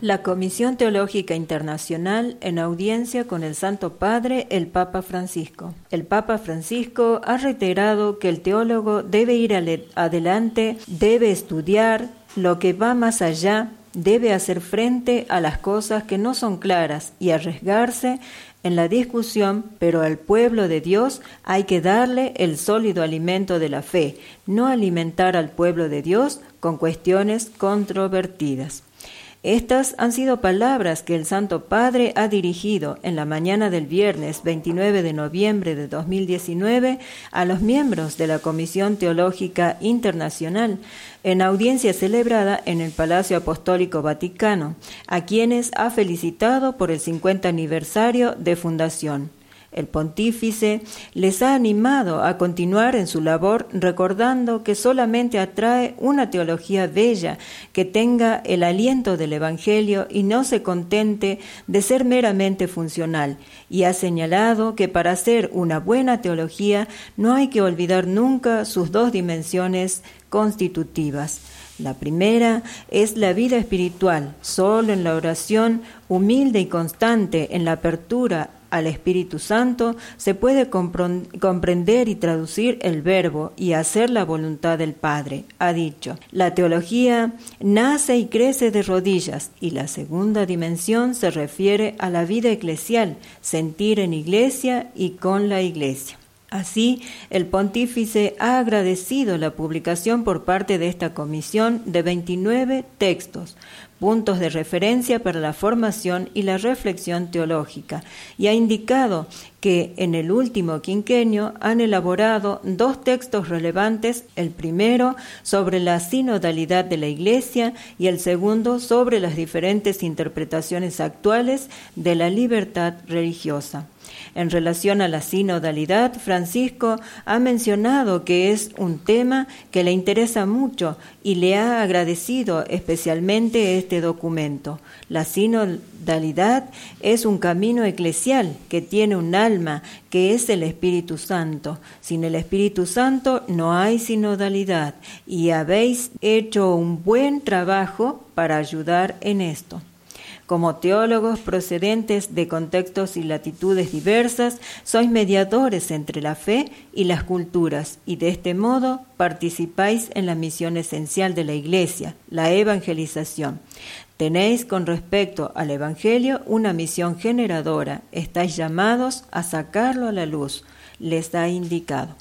La Comisión Teológica Internacional en audiencia con el Santo Padre, el Papa Francisco. El Papa Francisco ha reiterado que el teólogo debe ir adelante, debe estudiar lo que va más allá, debe hacer frente a las cosas que no son claras y arriesgarse en la discusión, pero al pueblo de Dios hay que darle el sólido alimento de la fe, no alimentar al pueblo de Dios con cuestiones controvertidas. Estas han sido palabras que el Santo Padre ha dirigido en la mañana del viernes 29 de noviembre de 2019 a los miembros de la Comisión Teológica Internacional en audiencia celebrada en el Palacio Apostólico Vaticano, a quienes ha felicitado por el 50 aniversario de fundación. El pontífice les ha animado a continuar en su labor recordando que solamente atrae una teología bella que tenga el aliento del Evangelio y no se contente de ser meramente funcional, y ha señalado que para hacer una buena teología no hay que olvidar nunca sus dos dimensiones constitutivas. La primera es la vida espiritual, solo en la oración humilde y constante, en la apertura al Espíritu Santo se puede comprender y traducir el verbo y hacer la voluntad del Padre. Ha dicho, la teología nace y crece de rodillas y la segunda dimensión se refiere a la vida eclesial, sentir en iglesia y con la iglesia. Así, el pontífice ha agradecido la publicación por parte de esta comisión de 29 textos, puntos de referencia para la formación y la reflexión teológica, y ha indicado que en el último quinquenio han elaborado dos textos relevantes, el primero sobre la sinodalidad de la Iglesia y el segundo sobre las diferentes interpretaciones actuales de la libertad religiosa. En relación a la sinodalidad, Francisco ha mencionado que es un tema que le interesa mucho y le ha agradecido especialmente este documento. La sinodalidad es un camino eclesial que tiene un alma, que es el Espíritu Santo. Sin el Espíritu Santo no hay sinodalidad y habéis hecho un buen trabajo para ayudar en esto. Como teólogos procedentes de contextos y latitudes diversas, sois mediadores entre la fe y las culturas y de este modo participáis en la misión esencial de la Iglesia, la evangelización. Tenéis con respecto al Evangelio una misión generadora, estáis llamados a sacarlo a la luz, les ha indicado.